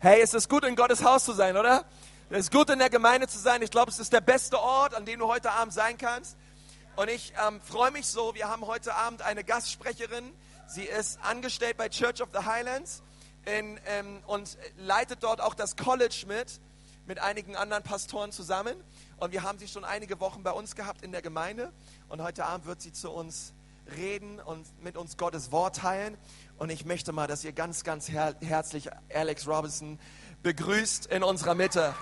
Hey, es ist gut, in Gottes Haus zu sein, oder? Es ist gut, in der Gemeinde zu sein. Ich glaube, es ist der beste Ort, an dem du heute Abend sein kannst. Und ich ähm, freue mich so, wir haben heute Abend eine Gastsprecherin. Sie ist angestellt bei Church of the Highlands in, ähm, und leitet dort auch das College mit, mit einigen anderen Pastoren zusammen. Und wir haben sie schon einige Wochen bei uns gehabt in der Gemeinde. Und heute Abend wird sie zu uns reden und mit uns Gottes Wort teilen. Und ich möchte mal, dass ihr ganz, ganz her herzlich Alex Robinson begrüßt in unserer Mitte.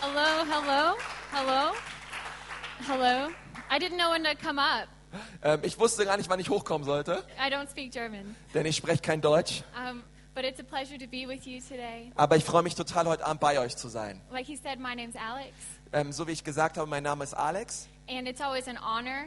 Hello, hello, hello, hello. I didn't know when to come up. Ähm, ich wusste gar nicht, wann ich hochkommen sollte, I don't speak German. denn ich spreche kein Deutsch. Um, but it's a pleasure to be with you today. Aber ich freue mich total, heute Abend bei euch zu sein. Like he said, my name's Alex, Ähm, so wie ich gesagt habe, mein Name ist Alex and it's always an honor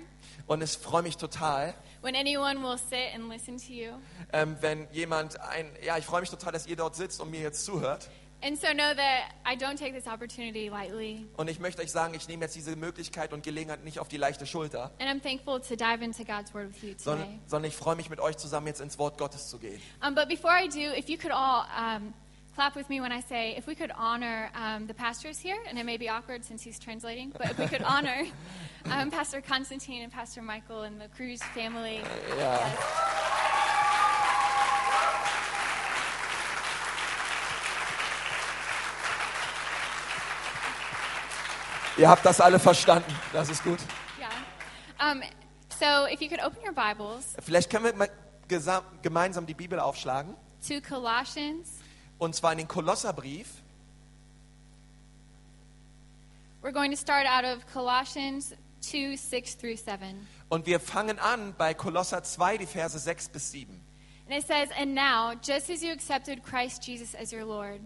und ich freue mich total, when anyone will sit and listen to you. ähm, wenn jemand ein, ja, ich freue mich total, dass ihr dort sitzt und mir jetzt zuhört. And so know that I don't take this opportunity lightly. Und ich möchte euch sagen, ich nehme jetzt diese Möglichkeit und Gelegenheit nicht auf die leichte Schulter, And I'm thankful to dive into God's word with you today. sondern, sondern ich freue mich mit euch zusammen jetzt ins Wort Gottes zu gehen. Um, but before I do, if you could all um, clap with me when I say, if we could honor um, the pastors here, and it may be awkward since he's translating, but if we could honor um, Pastor Constantine and Pastor Michael and the Cruz family. Ja. Ihr habt das alle verstanden, das ist gut. Yeah. Um, so if you could open your Bibles Vielleicht können wir mal gesam- gemeinsam die Bibel aufschlagen, to Colossians, und zwar in den Kolosserbrief. we're going to start out of Colossians 2 6 through 7. Und wir fangen an bei Kolosser 2, die Verse 6 bis 7. And it says, And now, just as you accepted Christ Jesus as your Lord,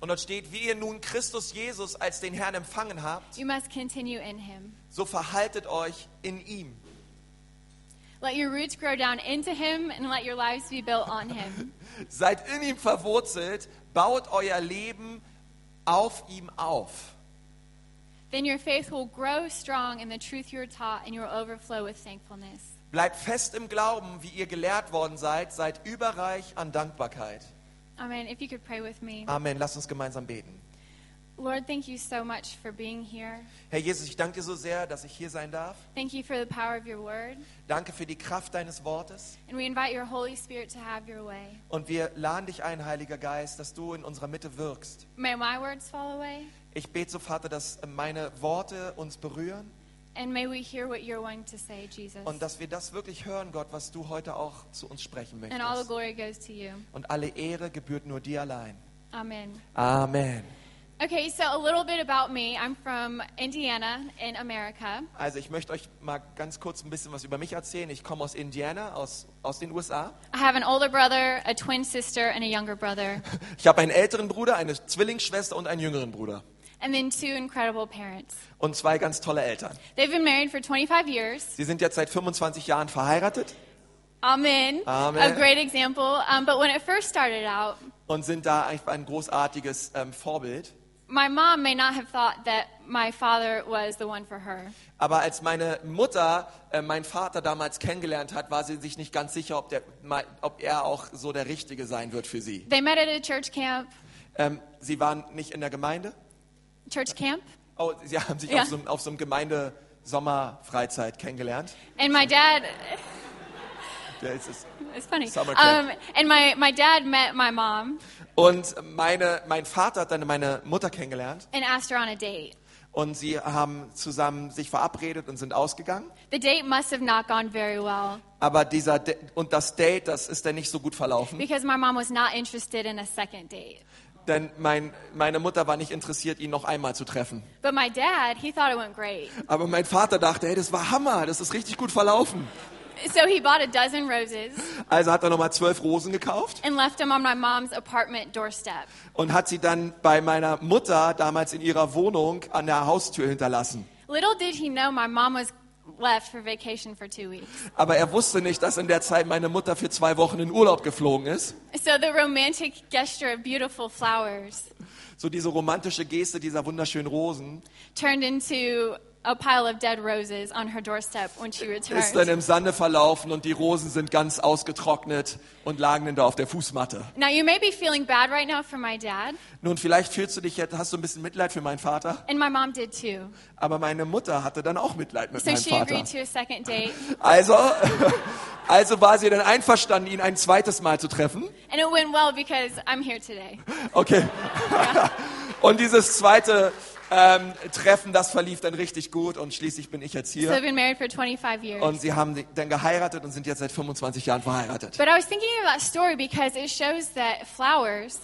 Und dort steht, wie ihr nun Christus Jesus als den Herrn empfangen habt, you must continue in him. so verhaltet euch in ihm. Let your roots grow down into him and let your lives be built on him. Seid in ihm verwurzelt, baut euer Leben auf ihm auf. Then your faith will grow strong in the truth you are taught and you will overflow with thankfulness. Bleibt fest im Glauben, wie ihr gelehrt worden seid, seid überreich an Dankbarkeit. Amen. If you could pray with me. Amen. Lasst uns gemeinsam beten. Lord, thank you so much for being here. Herr Jesus, ich danke dir so sehr, dass ich hier sein darf. Thank you for the power of your word. Danke für die Kraft deines Wortes. And we invite your Holy Spirit to have your way. Und wir laden dich ein, Heiliger Geist, dass du in unserer Mitte wirkst. May my words fall away, Ich bete so, Vater, dass meine Worte uns berühren and may we hear what you're wanting to say, Jesus. und dass wir das wirklich hören, Gott, was du heute auch zu uns sprechen And all the möchtest. glory goes to you. Und alle Ehre gebührt nur dir allein. Amen. Amen. Okay, so a little bit about me. I'm from Indiana in America. Also ich möchte euch mal ganz kurz ein bisschen was über mich erzählen. Ich komme aus Indiana, aus, aus den USA. I have an older brother, a twin sister, and a younger brother, Ich habe einen älteren Bruder, eine Zwillingsschwester und einen jüngeren Bruder. And then two incredible parents. Und zwei ganz tolle Eltern. They've been married for 25 years. Sie sind jetzt seit 25 Jahren verheiratet Amen. Amen. A great example. Um, but when it first started out, und sind da einfach ein großartiges ähm, Vorbild. my mom may not have thought that my father was the one for her. Aber als meine Mutter äh, meinen Vater damals kennengelernt hat, war sie sich nicht ganz sicher, ob, der, ob er auch so der Richtige sein wird für sie. They met at a church camp. Ähm, sie waren nicht in der Gemeinde. Church camp. Oh, sie haben sich Ja. auf, so, auf so einem Gemeinde-Sommerfreizeit kennengelernt. And my dad, ist es. it's funny. Summer Um, camp. and my, my dad met my mom Und meine, mein Vater hat dann meine Mutter kennengelernt and asked her on a date. und sie haben zusammen sich verabredet und sind ausgegangen. The date must have not gone very well Aber dieser Da- und das Date, das ist dann nicht so gut verlaufen, because my mom was not interested in a second date. Denn mein, meine Mutter war nicht interessiert, ihn noch einmal zu treffen. But my dad, he thought it went great. Aber mein Vater dachte, hey, das war Hammer, das ist richtig gut verlaufen. So he bought a dozen roses Also hat er nochmal zwölf Rosen gekauft and left them on my mom's apartment doorstep. und hat sie dann bei meiner Mutter damals in ihrer Wohnung an der Haustür hinterlassen. Little did he know my mom was left for vacation for two weeks. Aber er wusste nicht, dass in der Zeit meine Mutter für zwei Wochen in Urlaub geflogen ist. So the romantic gesture of beautiful flowers So diese romantische Geste dieser wunderschönen Rosen turned into a pile of dead roses on her doorstep when she ist dann returned. im Sande verlaufen und die Rosen sind ganz ausgetrocknet und lagen dann da auf der Fußmatte. Now, you may be feeling bad right now for my dad, Nun, vielleicht fühlst du dich jetzt, hast du ein bisschen Mitleid für meinen Vater, and my mom did too. aber meine Mutter hatte dann auch Mitleid mit So meinem she Vater. agreed to a second date, Also, also war sie dann einverstanden, ihn ein zweites Mal zu treffen. and it went well because I'm here today. Okay. Und dieses zweite ähm, Treffen, das verlief dann richtig gut und schließlich bin ich jetzt So I've hier. been married for 25 years. Und sie haben dann geheiratet und sind jetzt seit 25 Jahren verheiratet. But I was thinking of that story because it shows that flowers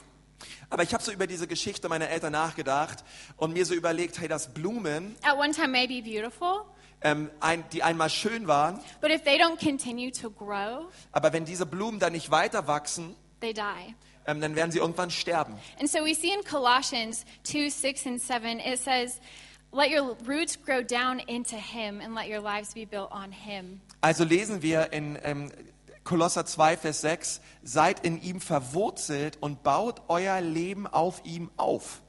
Aber ich habe so über diese Geschichte meiner Eltern nachgedacht und mir so überlegt, hey, dass Blumen, at one time may be beautiful, ähm, ein, die einmal schön waren, but if they don't continue to grow, aber wenn diese Blumen dann nicht weiter wachsen, they die. Ähm, dann werden sie irgendwann sterben. And so we see in Colossians 2 6 and 7, it says, Let your roots grow down into him and let your lives be built on him. Also lesen wir in ähm, Kolosser 2, Vers 6, seid in ihm verwurzelt und baut euer Leben auf ihm auf.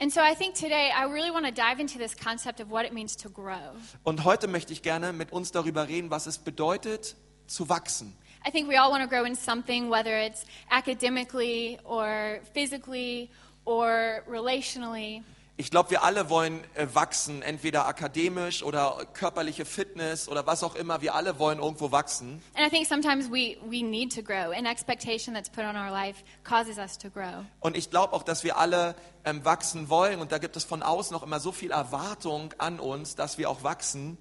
And so I think today I really want to dive into this concept of what it means to grow. Und heute möchte ich gerne mit uns darüber reden, was es bedeutet, zu wachsen. I think we all want to grow in something, whether it's academically or physically or relationally. Ich glaube, wir alle wollen äh, wachsen, entweder akademisch oder körperliche Fitness oder was auch immer. Wir alle wollen irgendwo wachsen. And I think sometimes we, we need to grow. An expectation that's put on our life causes us to grow. Und ich glaube auch, dass wir alle ähm, wachsen wollen. Und da gibt es von außen noch immer so viel Erwartung an uns, dass wir auch wachsen.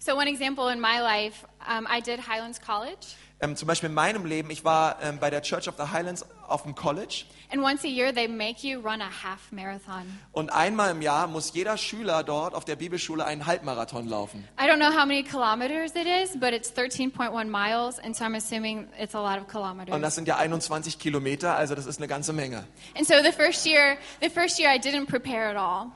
So, one example in my life, um, I did Highlands College. Ähm, zum Beispiel in meinem Leben, ich war ähm, bei der Church of the Highlands auf dem College. And once a year, they make you run a half marathon. Und einmal im Jahr muss jeder Schüler dort auf der Bibelschule einen Halbmarathon laufen. I don't know how many kilometers it is, but it's 13.1 miles, and so I'm assuming it's a lot of kilometers. Und das sind ja 21 Kilometer, also das ist eine ganze Menge. And so the first year, the first year I didn't prepare at all.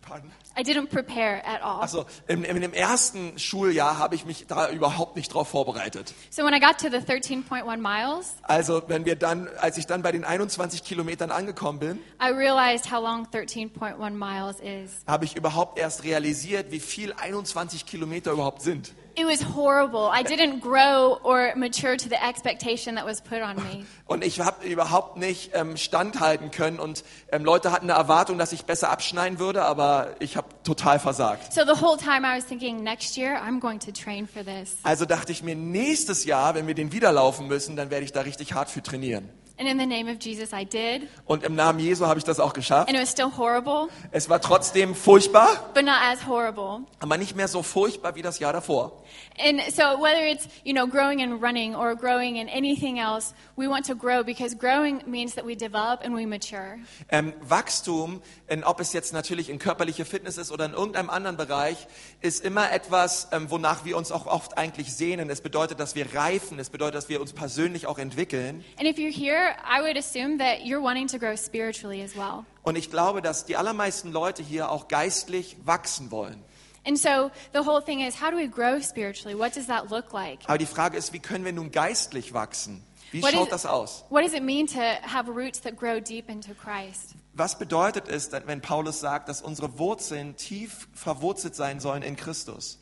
Pardon? I didn't prepare at all. Also im, im, im ersten Schuljahr habe ich mich da überhaupt nicht drauf vorbereitet. So when I got to the 13.1 miles, Also wenn wir dann, als ich dann bei den 21 Kilometern angekommen bin, I realized how long 13.1 miles is. habe ich überhaupt erst realisiert, wie viel 21 Kilometer überhaupt sind. It was horrible. I didn't grow or mature to the expectation that was put on me. Und ich habe überhaupt nicht ähm, standhalten können und ähm, Leute hatten eine Erwartung, dass ich besser abschneiden würde, aber ich habe total versagt. So the whole time I was thinking, next year I'm going to train for this. Also dachte ich mir, nächstes Jahr, wenn wir den wieder laufen müssen, dann werde ich da richtig hart für trainieren. And in the name of Jesus, I did. Und im Namen Jesu habe ich das auch geschafft. And it was still horrible, Es war trotzdem furchtbar, but not as horrible. aber nicht mehr so furchtbar wie das Jahr davor. And so whether it's, you know, growing and running or growing in anything else, we want to grow because growing means that we develop and we mature. Ähm, Wachstum, in, ob es jetzt natürlich in körperliche Fitness ist oder in irgendeinem anderen Bereich, ist immer etwas, ähm, wonach wir uns auch oft eigentlich sehnen. Es bedeutet, dass wir reifen, es bedeutet, dass wir uns persönlich auch entwickeln. And if you're here, I would assume that you're wanting to grow spiritually as well. Und ich glaube, dass die allermeisten Leute hier auch geistlich wachsen wollen. And so the whole thing is, how do we grow spiritually? What does that look like? Aber die Frage ist, wie können wir nun geistlich wachsen? Wie What schaut is- das aus? What does it mean to have roots that grow deep into Christ? Was bedeutet es, wenn Paulus sagt, dass unsere Wurzeln tief verwurzelt sein sollen in Christus?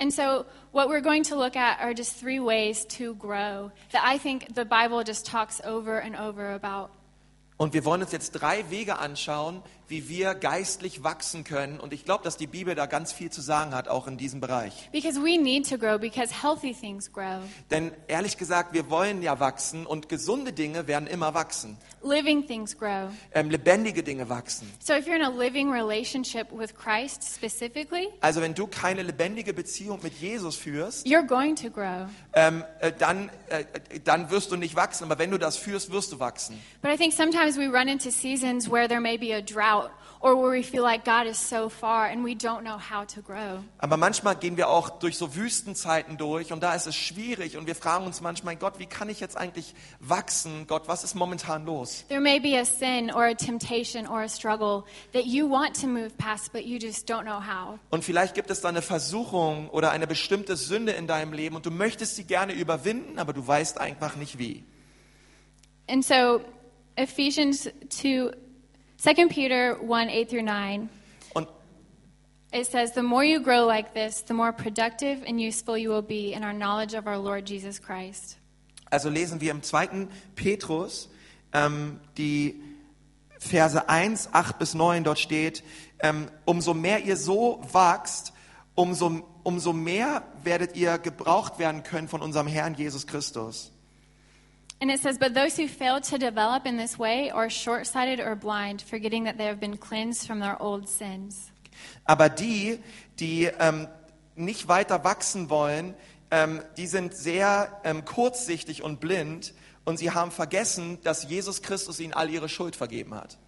And so, what we're going to look at are just three ways to grow that I think the Bible just talks over and over about. Und wir wollen uns jetzt drei Wege anschauen, wie wir geistlich wachsen können. Und ich glaube, dass die Bibel da ganz viel zu sagen hat, auch in diesem Bereich. Because we need to grow because healthy things grow. Denn ehrlich gesagt, wir wollen ja wachsen und gesunde Dinge werden immer wachsen. Living things grow. Ähm, lebendige Dinge wachsen. So, if you're in a living relationship with Christ specifically, Also wenn du keine lebendige Beziehung mit Jesus führst, you're going to grow. ähm, äh, dann, äh, dann wirst du nicht wachsen. Aber wenn du das führst, wirst du wachsen. But I think sometimes we run into seasons where there may be a drought or where we feel like God is so far and we don't know how to grow. Aber manchmal gehen wir auch durch so Wüstenzeiten durch und da ist es schwierig und wir fragen uns manchmal, Gott, wie kann ich jetzt eigentlich wachsen? Gott, was ist momentan los? There may be a sin or a temptation or a struggle that you want to move past, but you just don't know how. Und vielleicht gibt es da eine Versuchung oder eine bestimmte Sünde in deinem Leben und du möchtest sie gerne überwinden, aber du weißt einfach nicht wie. And so, Ephesians 2, 2 Peter 1 8 through 9. Und It says, The more you grow like this, the more productive and useful you will be in our knowledge of our Lord Jesus Christ. Also lesen wir im zweiten Petrus ähm, die Verse 1, 8 bis 9, dort steht, ähm, umso mehr ihr so wachst, umso, umso mehr werdet ihr gebraucht werden können von unserem Herrn Jesus Christus. And it says, But those who fail to develop in this way are short sighted or blind, forgetting that they have been cleansed from their old sins. Aber die, die ähm, nicht weiter wachsen wollen, ähm, die sind sehr ähm, kurzsichtig und blind und sie haben vergessen, dass Jesus Christus ihnen all ihre Schuld vergeben hat.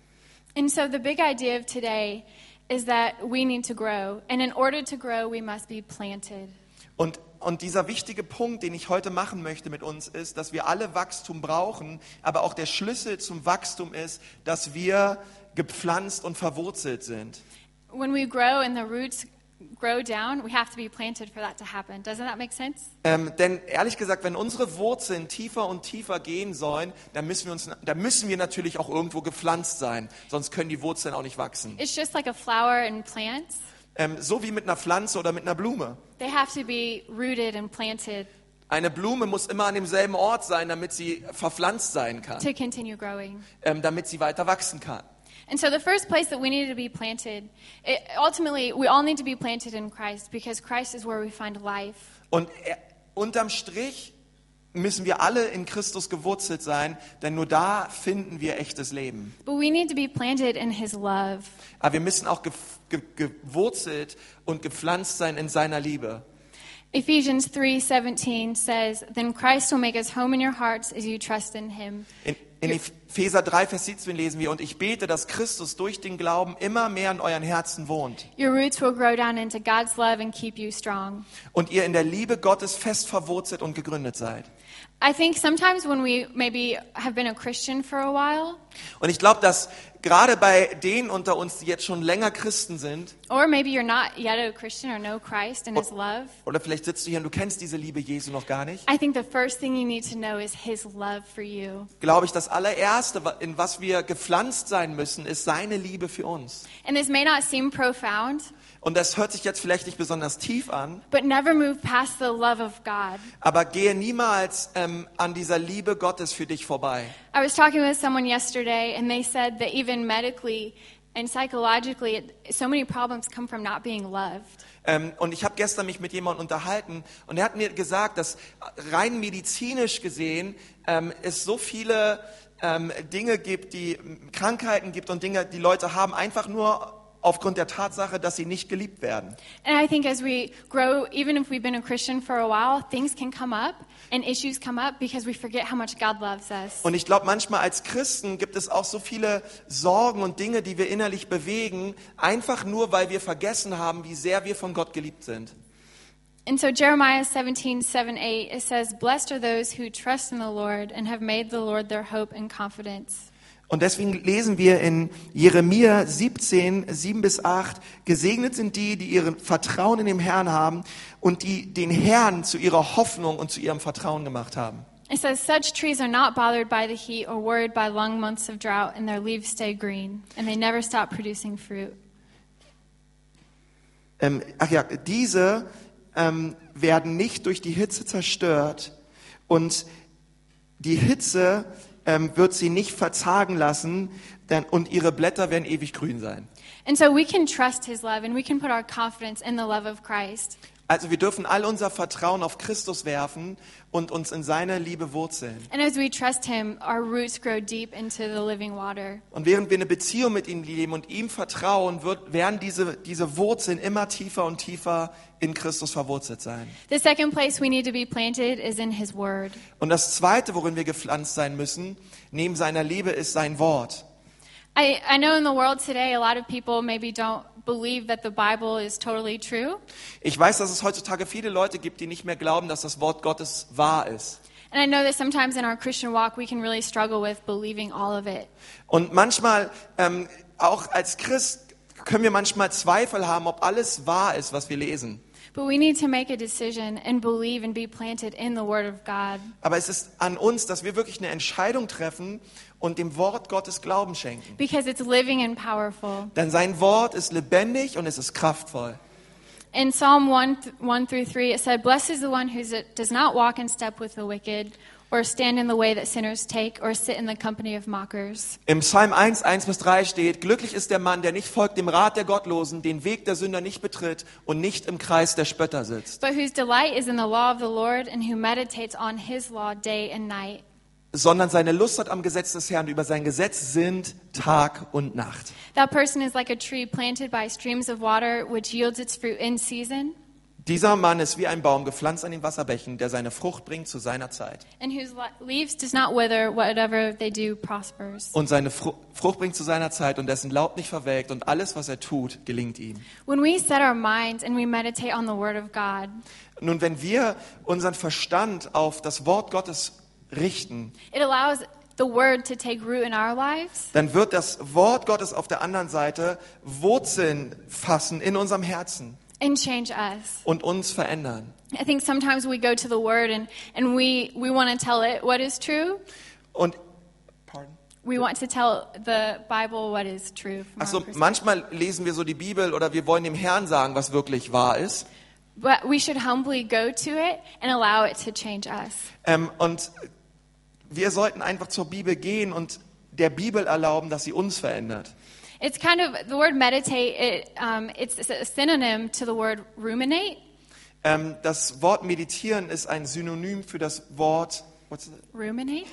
And so the big idea of today is that we need to grow. And in order to grow, we must be planted. Und, und dieser wichtige Punkt, den ich heute machen möchte mit uns, ist, dass wir alle Wachstum brauchen, aber auch der Schlüssel zum Wachstum ist, dass wir gepflanzt und verwurzelt sind. When we grow and the roots grow down, we have to be planted for that to happen. Doesn't that make sense? Ähm, denn ehrlich gesagt, wenn unsere Wurzeln tiefer und tiefer gehen sollen, dann müssen, wir uns, dann müssen wir natürlich auch irgendwo gepflanzt sein, sonst können die Wurzeln auch nicht wachsen. It's just like a flower and plants. Ähm, so wie mit einer Pflanze oder mit einer Blume. They have to be rooted and planted Eine Blume muss immer an demselben Ort sein, damit sie verpflanzt sein kann, to continue growing. ähm, damit sie weiter wachsen kann. And so the first place that we need to be planted, it, ultimately, we all need to be planted in Christ because Christ is where we find life. Und er, unterm Strich müssen wir alle in Christus gewurzelt sein, denn nur da finden wir echtes Leben. But we need to be planted in His love. Aber wir müssen auch ge ge gewurzelt und gepflanzt sein in seiner Liebe. Ephesians 3:17 says, "Then Christ will make his home in your hearts as you trust in him." In, in Epheser 3, Vers 17 lesen wir, und ich bete, dass Christus durch den Glauben immer mehr in euren Herzen wohnt Your roots will grow down into God's love and keep you strong. und ihr in der Liebe Gottes fest verwurzelt und gegründet seid. I think sometimes when we maybe have been a Christian for a while, Und ich glaube, dass gerade bei denen unter uns, die jetzt schon länger Christen sind, or maybe you're not yet a Christian or know Christ and his love, oder vielleicht sitzt du hier und du kennst diese Liebe Jesu noch gar nicht, I think the first thing you need to know is his love for you. glaube ich, das allererste, in was wir gepflanzt sein müssen, ist seine Liebe für uns. And this may not seem profound, Und das hört sich jetzt vielleicht nicht besonders tief an, but never move past the love of God. aber gehe niemals ähm, an dieser Liebe Gottes für dich vorbei. I was talking with someone yesterday, and they said that even medically and psychologically, so many problems come from not being loved. Ähm, und ich habe gestern mich mit jemandem unterhalten und er hat mir gesagt, dass rein medizinisch gesehen ähm, es so viele ähm, Dinge gibt, die Krankheiten gibt und Dinge, die Leute haben, einfach nur aufgrund der Tatsache, dass sie nicht geliebt werden. And I think as we grow, even if we've been a Christian for a while, things can come up and issues come up because we forget how much God loves us. Und ich glaube, manchmal als Christen gibt es auch so viele Sorgen und Dinge, die wir innerlich bewegen, einfach nur, weil wir vergessen haben, wie sehr wir von Gott geliebt sind. And so Jeremiah 17, 7, 8, it says, Blessed are those who trust in the Lord and have made the Lord their hope and confidence. Und deswegen lesen wir in Jeremia 17, 7 bis 8, gesegnet sind die, die ihren Vertrauen in den Herrn haben und die den Herrn zu ihrer Hoffnung und zu ihrem Vertrauen gemacht haben. It says, Such trees are not bothered by the heat or worried by long months of drought, and their leaves stay green, and they never stop producing fruit. Ähm, ach ja, diese ähm, werden nicht durch die Hitze zerstört und die Hitze ähm, wird sie nicht verzagen lassen denn, und ihre Blätter werden ewig grün sein. And so we can trust his love and we can put in the love of Christ. Also wir dürfen all unser Vertrauen auf Christus werfen und uns in seiner Liebe wurzeln. Him. Und während wir eine Beziehung mit ihm leben und ihm vertrauen, wird, werden diese, diese Wurzeln immer tiefer und tiefer in Christus verwurzelt sein. The second place we need to be planted is in his word. Und das Zweite, worin wir gepflanzt sein müssen, neben seiner Liebe, ist sein Wort. I, I know in the world today, a lot of people maybe don't believe that the Bible is totally true. Ich weiß, dass es heutzutage viele Leute gibt, die nicht mehr glauben, dass das Wort Gottes wahr ist. And I know that sometimes in our Christian walk, we can really struggle with believing all of it. Und manchmal, ähm, auch als Christ, können wir manchmal Zweifel haben, ob alles wahr ist, was wir lesen. But we need to make a decision and believe and be planted in the Word of God. Aber es ist an uns, dass wir wirklich eine Entscheidung treffen und dem Wort Gottes Glauben schenken. Because it's living and powerful. Denn sein Wort ist lebendig und es ist kraftvoll. In Psalm 1, 1 through 3, it said, Blessed is the one who does not walk in step with the wicked, or stand in the way that sinners take, or sit in the company of mockers. Im Psalm 1, 1 bis 3 steht, glücklich ist der Mann, der nicht folgt dem Rat der Gottlosen, den Weg der Sünder nicht betritt und nicht im Kreis der Spötter sitzt, But whose delight is in the law of the Lord, and who meditates on his law day and night. sondern seine Lust hat am Gesetz des Herrn. Über sein Gesetz sind Tag und Nacht. That person is like a tree planted by streams of water, which yields its fruit in season, Dieser Mann ist wie ein Baum gepflanzt an den Wasserbächen, der seine Frucht bringt zu seiner Zeit. and whose le- leaves does not wither, whatever they do prospers. Und seine Fru Frucht bringt zu seiner Zeit und dessen Laub nicht verwelkt und alles, was er tut, gelingt ihm. Nun, wenn wir unseren Verstand auf das Wort Gottes richten, it allows the Word to take root in our lives. dann wird das Wort Gottes auf der anderen Seite Wurzeln fassen in unserem Herzen and change us. und uns verändern. I think sometimes we go to the Word and, and we, we want to tell it what is true. Und Pardon? We want to tell the Bible what is true. From Also our manchmal lesen wir so die Bibel oder wir wollen dem Herrn sagen, was wirklich wahr ist. But we should humbly go to it and allow it to change us. Ähm, und wir sollten einfach zur Bibel gehen und der Bibel erlauben, dass sie uns verändert. It's kind of the word meditate. It, um, it's a synonym to the word ruminate. Ähm, das Wort meditieren ist ein Synonym für das Wort what's it? Ruminate.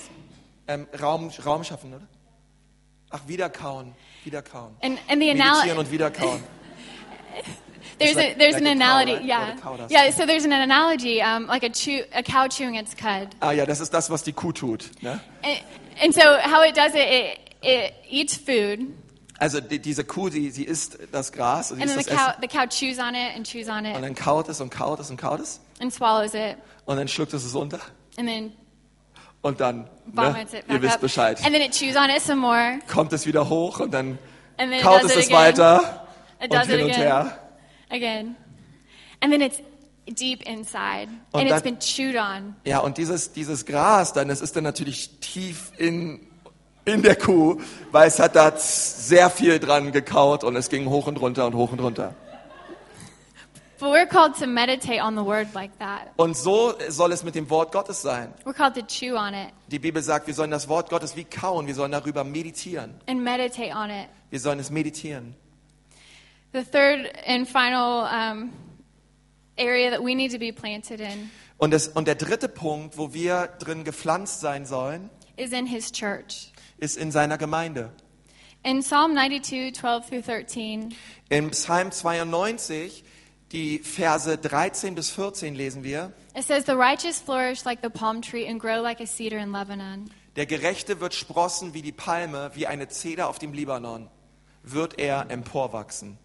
ähm, Raum, Raum schaffen, oder? Ach, wiederkauen, wiederkauen. And and the Meditieren analogy. und wiederkauen. There's like- a there's like an a cow, analogy. right? Yeah. Or the cow does. Yeah. So there's an analogy, um, like a chew a cow chewing its cud. Ah ja, das ist das, was die Kuh tut. Ne? And, and so how it does it, it, it eats food, Also die, diese Kuh, die, sie isst das Gras und, sie and then isst the das cow Essen. the cow chews on it and chews on und it dann kaut es und kaut es und kaut es and swallows it, und dann schluckt es es unter. And then und dann, ne, vomits it ihr back wisst up, Bescheid, and then it chews on it some more, kommt es wieder hoch und dann and then it kaut does es it es again, weiter it und does it hin und again, her. again, and then it's deep inside, Und and it's dann- been chewed on. Ja, und dieses, dieses Gras dann, das ist dann natürlich tief in, in der Kuh, weil es hat da sehr viel dran gekaut und es ging hoch und runter und hoch und runter. But we're called to meditate on the word like that. Und so soll es mit dem Wort Gottes sein. We're called to chew on it Die Bibel sagt, wir sollen das Wort Gottes wie kauen, wir sollen darüber meditieren. and meditate on it. Wir sollen es meditieren. The third and final um, area that we need to be planted in Und, das, und der dritte Punkt, wo wir drin gepflanzt sein sollen, is in His church. Ist in seiner Gemeinde. In Psalm 92, 12 through 13, Im Psalm 92, die Verse 13 bis 14 lesen wir. it says, The righteous flourish like the palm tree and grow like a cedar in Lebanon. Der Gerechte wird sprossen wie die Palme, wie eine Zeder auf dem Libanon, wird er emporwachsen.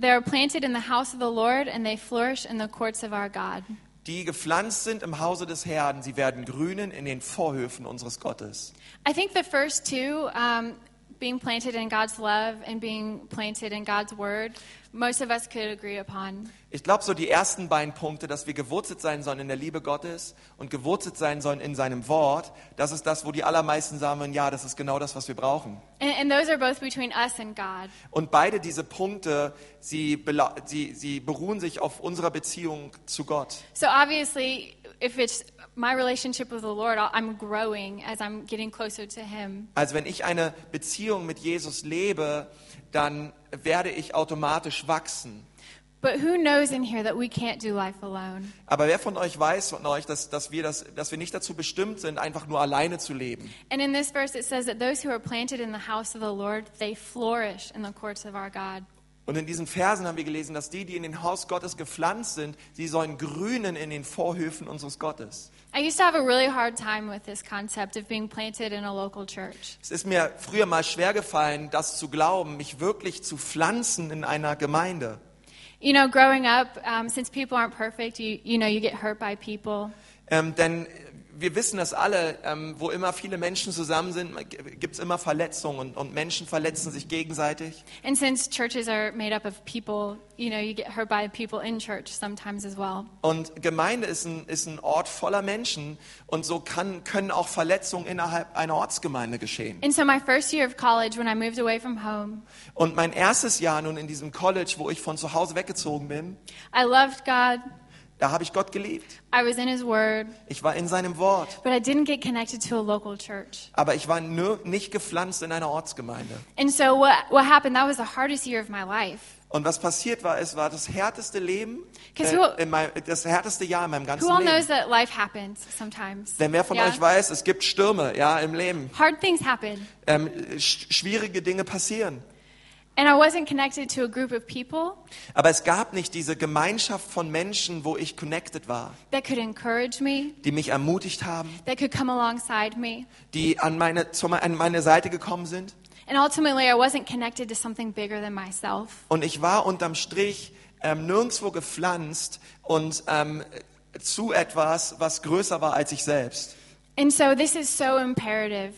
They are planted in the house of the Lord and they flourish in the courts of our God. Die gepflanzt sind im Hause des Herrn, sie werden grünen in den Vorhöfen unseres Gottes. I think the first two, um, being planted in God's love and being planted in God's word, most of us could agree upon. Ich glaube, so die ersten beiden Punkte, dass wir gewurzelt sein sollen in der Liebe Gottes und gewurzelt sein sollen in seinem Wort, das ist das, wo die allermeisten sagen, ja, das ist genau das, was wir brauchen. And, and those are both between us and God. Und beide diese Punkte, sie, sie, sie beruhen sich auf unserer Beziehung zu Gott. So obviously, if it's my relationship with the Lord, I'm growing as I'm getting closer to Him. Also wenn ich eine Beziehung mit Jesus lebe, dann werde ich automatisch wachsen. But who knows in here that we can't do life alone? Aber wer von euch weiß von euch, dass, dass, wir das, dass wir nicht dazu bestimmt sind, einfach nur alleine zu leben? And in this verse, it says that those who are planted in the house of the Lord, they flourish in the courts of our God. Und in diesen Versen haben wir gelesen, dass die, die in den Haus Gottes gepflanzt sind, sie sollen grünen in den Vorhöfen unseres Gottes. I used to have a really hard time with this concept of being planted in a local church. Es ist mir früher mal schwer gefallen, das zu glauben, mich wirklich zu pflanzen in einer Gemeinde. You know, growing up, um, since people aren't perfect, you, you know, you get hurt by people. Ähm, denn wir wissen das alle, ähm, wo immer viele Menschen zusammen sind, gibt es immer Verletzungen und, und Menschen verletzen sich gegenseitig. And since churches are made up of people, you know, you get hurt by people in church sometimes as well. Und Gemeinde ist ein, ist ein Ort voller Menschen und so kann, können auch Verletzungen innerhalb einer Ortsgemeinde geschehen. And so my first year of college, when I moved away from home, Und mein erstes Jahr nun in diesem College, wo ich von zu Hause weggezogen bin, I loved God. Da habe ich Gott geliebt. I was in His Word, Ich war in seinem Wort, but I didn't get connected to a local church. aber ich war nir- nicht gepflanzt in einer Ortsgemeinde. And so what, what happened, that was the hardest year of my life. Und was passiert war, es war das härteste Leben, who- äh, in meinem, das härteste Jahr in meinem ganzen Who all knows Leben. that life happens sometimes? Denn wer von Yeah? euch weiß, es gibt Stürme, ja, im Leben. Hard things happen. Ähm, sch schwierige Dinge passieren. Aber es gab nicht diese Gemeinschaft von Menschen, wo ich connected war, that could encourage me, die mich ermutigt haben, that could come alongside me. die an meine, an meine Seite gekommen sind. And ultimately, I wasn't connected to something bigger than myself. Und ich war unterm Strich ähm, nirgendwo gepflanzt und ähm, zu etwas, was größer war als ich selbst. And so, this is so imperative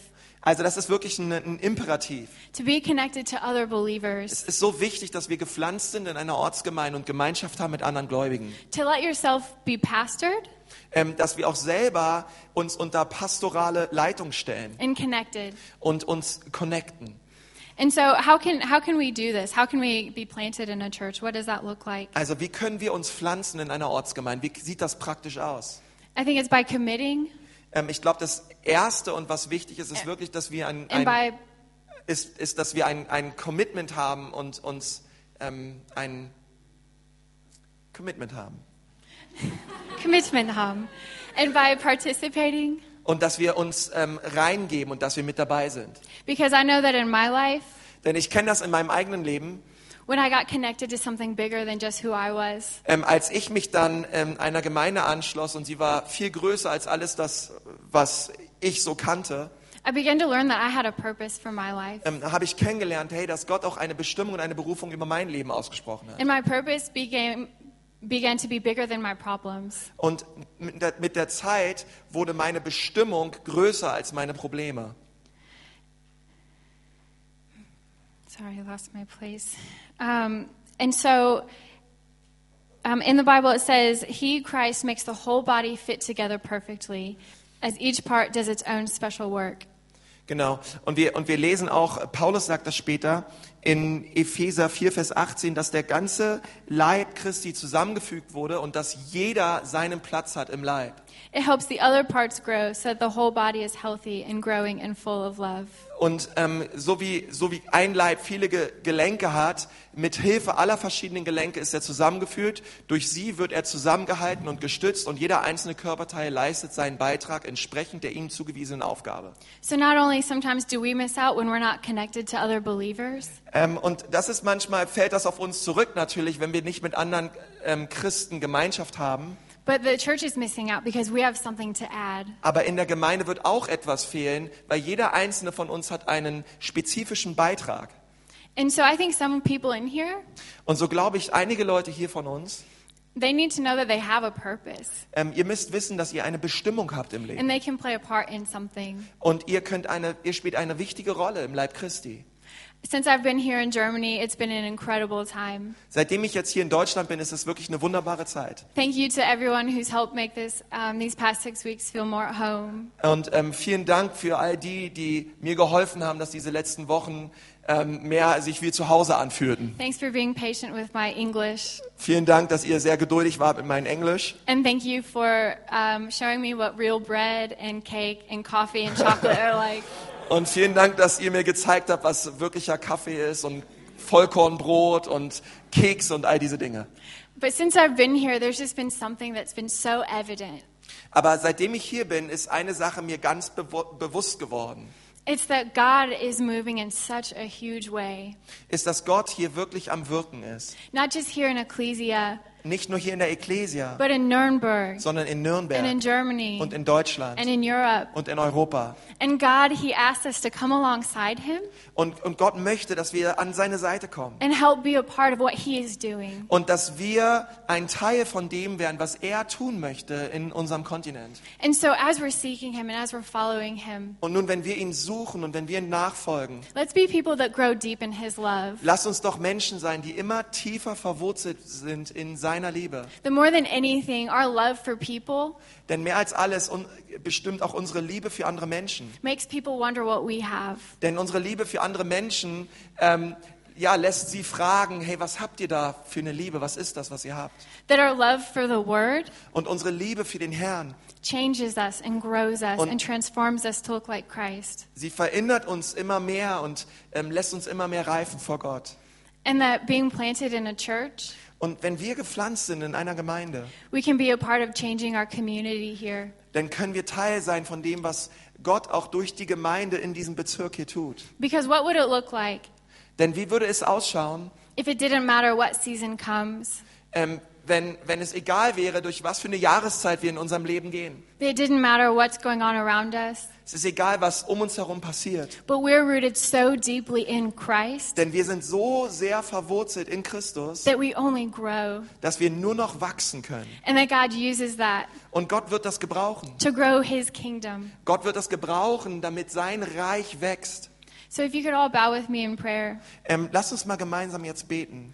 Also das ist wirklich ein, ein Imperativ. to be connected to other Es believers, ist so wichtig, dass wir gepflanzt sind in einer Ortsgemeinde und Gemeinschaft haben mit anderen Gläubigen. to let yourself be pastored Ähm, dass wir auch selber uns unter pastorale Leitung stellen and connected. und uns connecten. And so, how can, how can we do this? How can we be planted in a church? What does that look like? Also wie können wir uns pflanzen in einer Ortsgemeinde? Wie sieht das praktisch aus? I think it's by committing Ähm, ich glaube, das Erste und was wichtig ist, ist wirklich, dass wir ein, ein ist, ist, dass wir ein, ein Commitment haben und uns ähm, ein Commitment haben. commitment haben and by participating Und dass wir uns ähm, reingeben und dass wir mit dabei sind. because I know that in my life, Denn ich kenne das in meinem eigenen Leben. When I got connected to something bigger than just who I was, Ähm, als ich mich dann ähm, einer Gemeinde anschloss und sie war viel größer als alles das, was ich so kannte, I began to learn that I had a purpose for my life. ähm, habe ich kennengelernt, hey, dass Gott auch eine Bestimmung und eine Berufung über mein Leben ausgesprochen hat. And my purpose began, began to be bigger than my problems. Und mit der, mit der Zeit wurde meine Bestimmung größer als meine Probleme. Sorry, I lost my place. Um, and so, um, in the Bible, it says, He, Christ, makes the whole body fit together perfectly, as each part does its own special work. Genau. Und wir, und wir lesen auch, Paulus sagt das später in Epheser 4, Vers 18, dass der ganze Leib Christi zusammengefügt wurde und dass jeder seinen Platz hat im Leib. It helps the other parts grow so that the whole body is healthy and growing and full of love. Und ähm, so, wie, so wie ein Leib viele Ge Gelenke hat, mit Hilfe aller verschiedenen Gelenke ist er zusammengeführt. Durch sie wird er zusammengehalten und gestützt und jeder einzelne Körperteil leistet seinen Beitrag entsprechend der ihm zugewiesenen Aufgabe. So, not only sometimes do we miss out when we're not connected to other believers, Ähm, und das ist manchmal, fällt das auf uns zurück natürlich, wenn wir nicht mit anderen ähm, Christen Gemeinschaft haben. But the church is missing out because we have something to add. Aber in der Gemeinde wird auch etwas fehlen, weil jeder einzelne von uns hat einen spezifischen Beitrag. And so, I think some people in here, Und so glaube ich, einige Leute hier von uns, they need to know that they have a purpose ähm, ihr müsst wissen, dass ihr eine Bestimmung habt im Leben. and they can play a part in something. Und ihr könnt eine, ihr spielt eine wichtige Rolle im Leib Christi. Since I've been here in Germany, it's been an incredible time. Seitdem ich jetzt hier in Deutschland bin, ist es wirklich eine wunderbare Zeit. Thank you to everyone who's helped make this um, these past six weeks feel more at home. Und ähm, vielen Dank für all die, die mir geholfen haben, dass diese letzten Wochen ähm, mehr sich wie zu Hause anfühlten. Thanks for being patient with my English, Vielen Dank, dass ihr sehr geduldig wart mit meinem Englisch. and thank you for um, showing me what real bread and cake and coffee and chocolate are like. Und vielen Dank, dass ihr mir gezeigt habt, was wirklicher Kaffee ist und Vollkornbrot und Keks und all diese Dinge. But since I've been here, there's just been something that's been so evident. Aber seitdem ich hier bin, ist eine Sache mir ganz bewu bewusst geworden. It's that God is moving in such a huge way. Ist, dass Gott hier wirklich am Wirken ist. Not just here in Ecclesia, Nicht nur hier in der Ecclesia, but in Nuremberg sondern in and in Nürnberg Germany und in Deutschland and in Europe. und in Europa. And God, He asked us to come alongside Him Und, und Gott möchte, dass wir an seine Seite kommen. and help be a part of what He is doing. Und dass wir ein Teil von dem werden, was er tun möchte in unserem Kontinent. And so, as we're seeking Him and as we're following Him, Und nun, wenn wir ihn suchen und wenn wir ihm nachfolgen, let's be people that grow deep in His love. lass uns doch Menschen sein, die immer tiefer verwurzelt sind in seiner Liebe. The more than anything, our love for people Denn mehr als alles bestimmt auch unsere Liebe für andere Menschen. makes people wonder what we have. Denn unsere Liebe für andere Menschen ähm, ja, lässt sie fragen, hey, was habt ihr da für eine Liebe? Was ist das, was ihr habt? That our love for the Word Und unsere Liebe für den Herrn, changes us and grows us Und- and transforms us to look like Christ. sie verändert uns immer mehr und ähm, lässt uns immer mehr reifen vor Gott. And that being planted in a church, Und wenn wir gepflanzt sind in einer Gemeinde, we can be a part of changing our community here. dann können wir Teil sein von dem, was Gott auch durch die Gemeinde in diesem Bezirk hier tut. Because what would it look like Denn wie würde es ausschauen, if it didn't matter what season comes? ähm, wenn, wenn es egal wäre, durch was für eine Jahreszeit wir in unserem Leben gehen? It didn't matter what's going on around us, Es ist egal, was um uns herum passiert. but we're rooted so deeply in Christ Denn wir sind so sehr verwurzelt in Christus, that we only grow. dass wir nur noch wachsen können. And that God uses that Und Gott wird das gebrauchen. to grow his kingdom. Gott wird das gebrauchen, damit sein Reich wächst. So if you could all bow with me in prayer. Ähm, lasst uns mal gemeinsam jetzt beten.